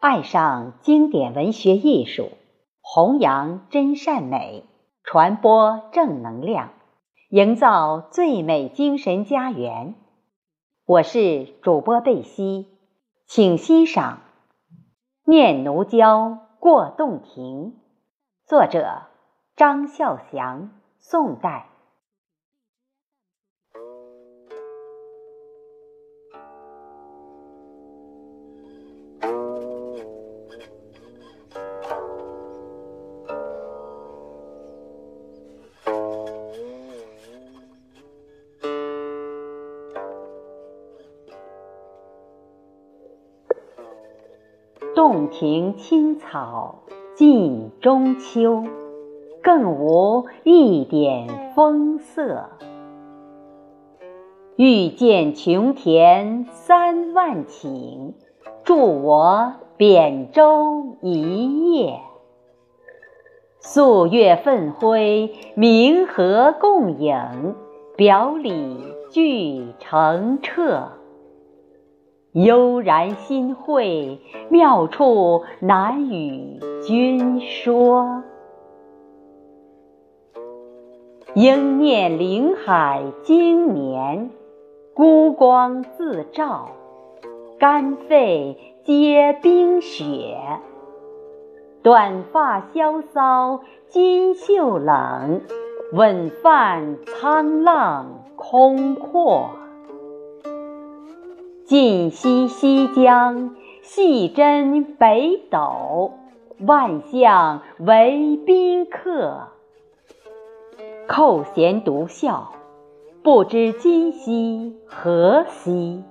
爱上经典文学艺术，弘扬真善美，传播正能量，营造最美精神家园。我是主播贝西，请欣赏《念奴娇·过洞庭》，作者张孝祥，宋代。洞庭青草近中秋，更无一点风色。欲见琼田三万顷，助我扁舟一叶。素月奋辉，明和共影，表里俱澄澈。悠然心会，妙处难与君说。应念林海经年，孤光自照，肝肺皆冰雪。短发萧骚襟袖冷，稳泛沧浪空阔。晋西西江，细斟北斗，万象为宾客。扣舷独笑，不知今夕何夕。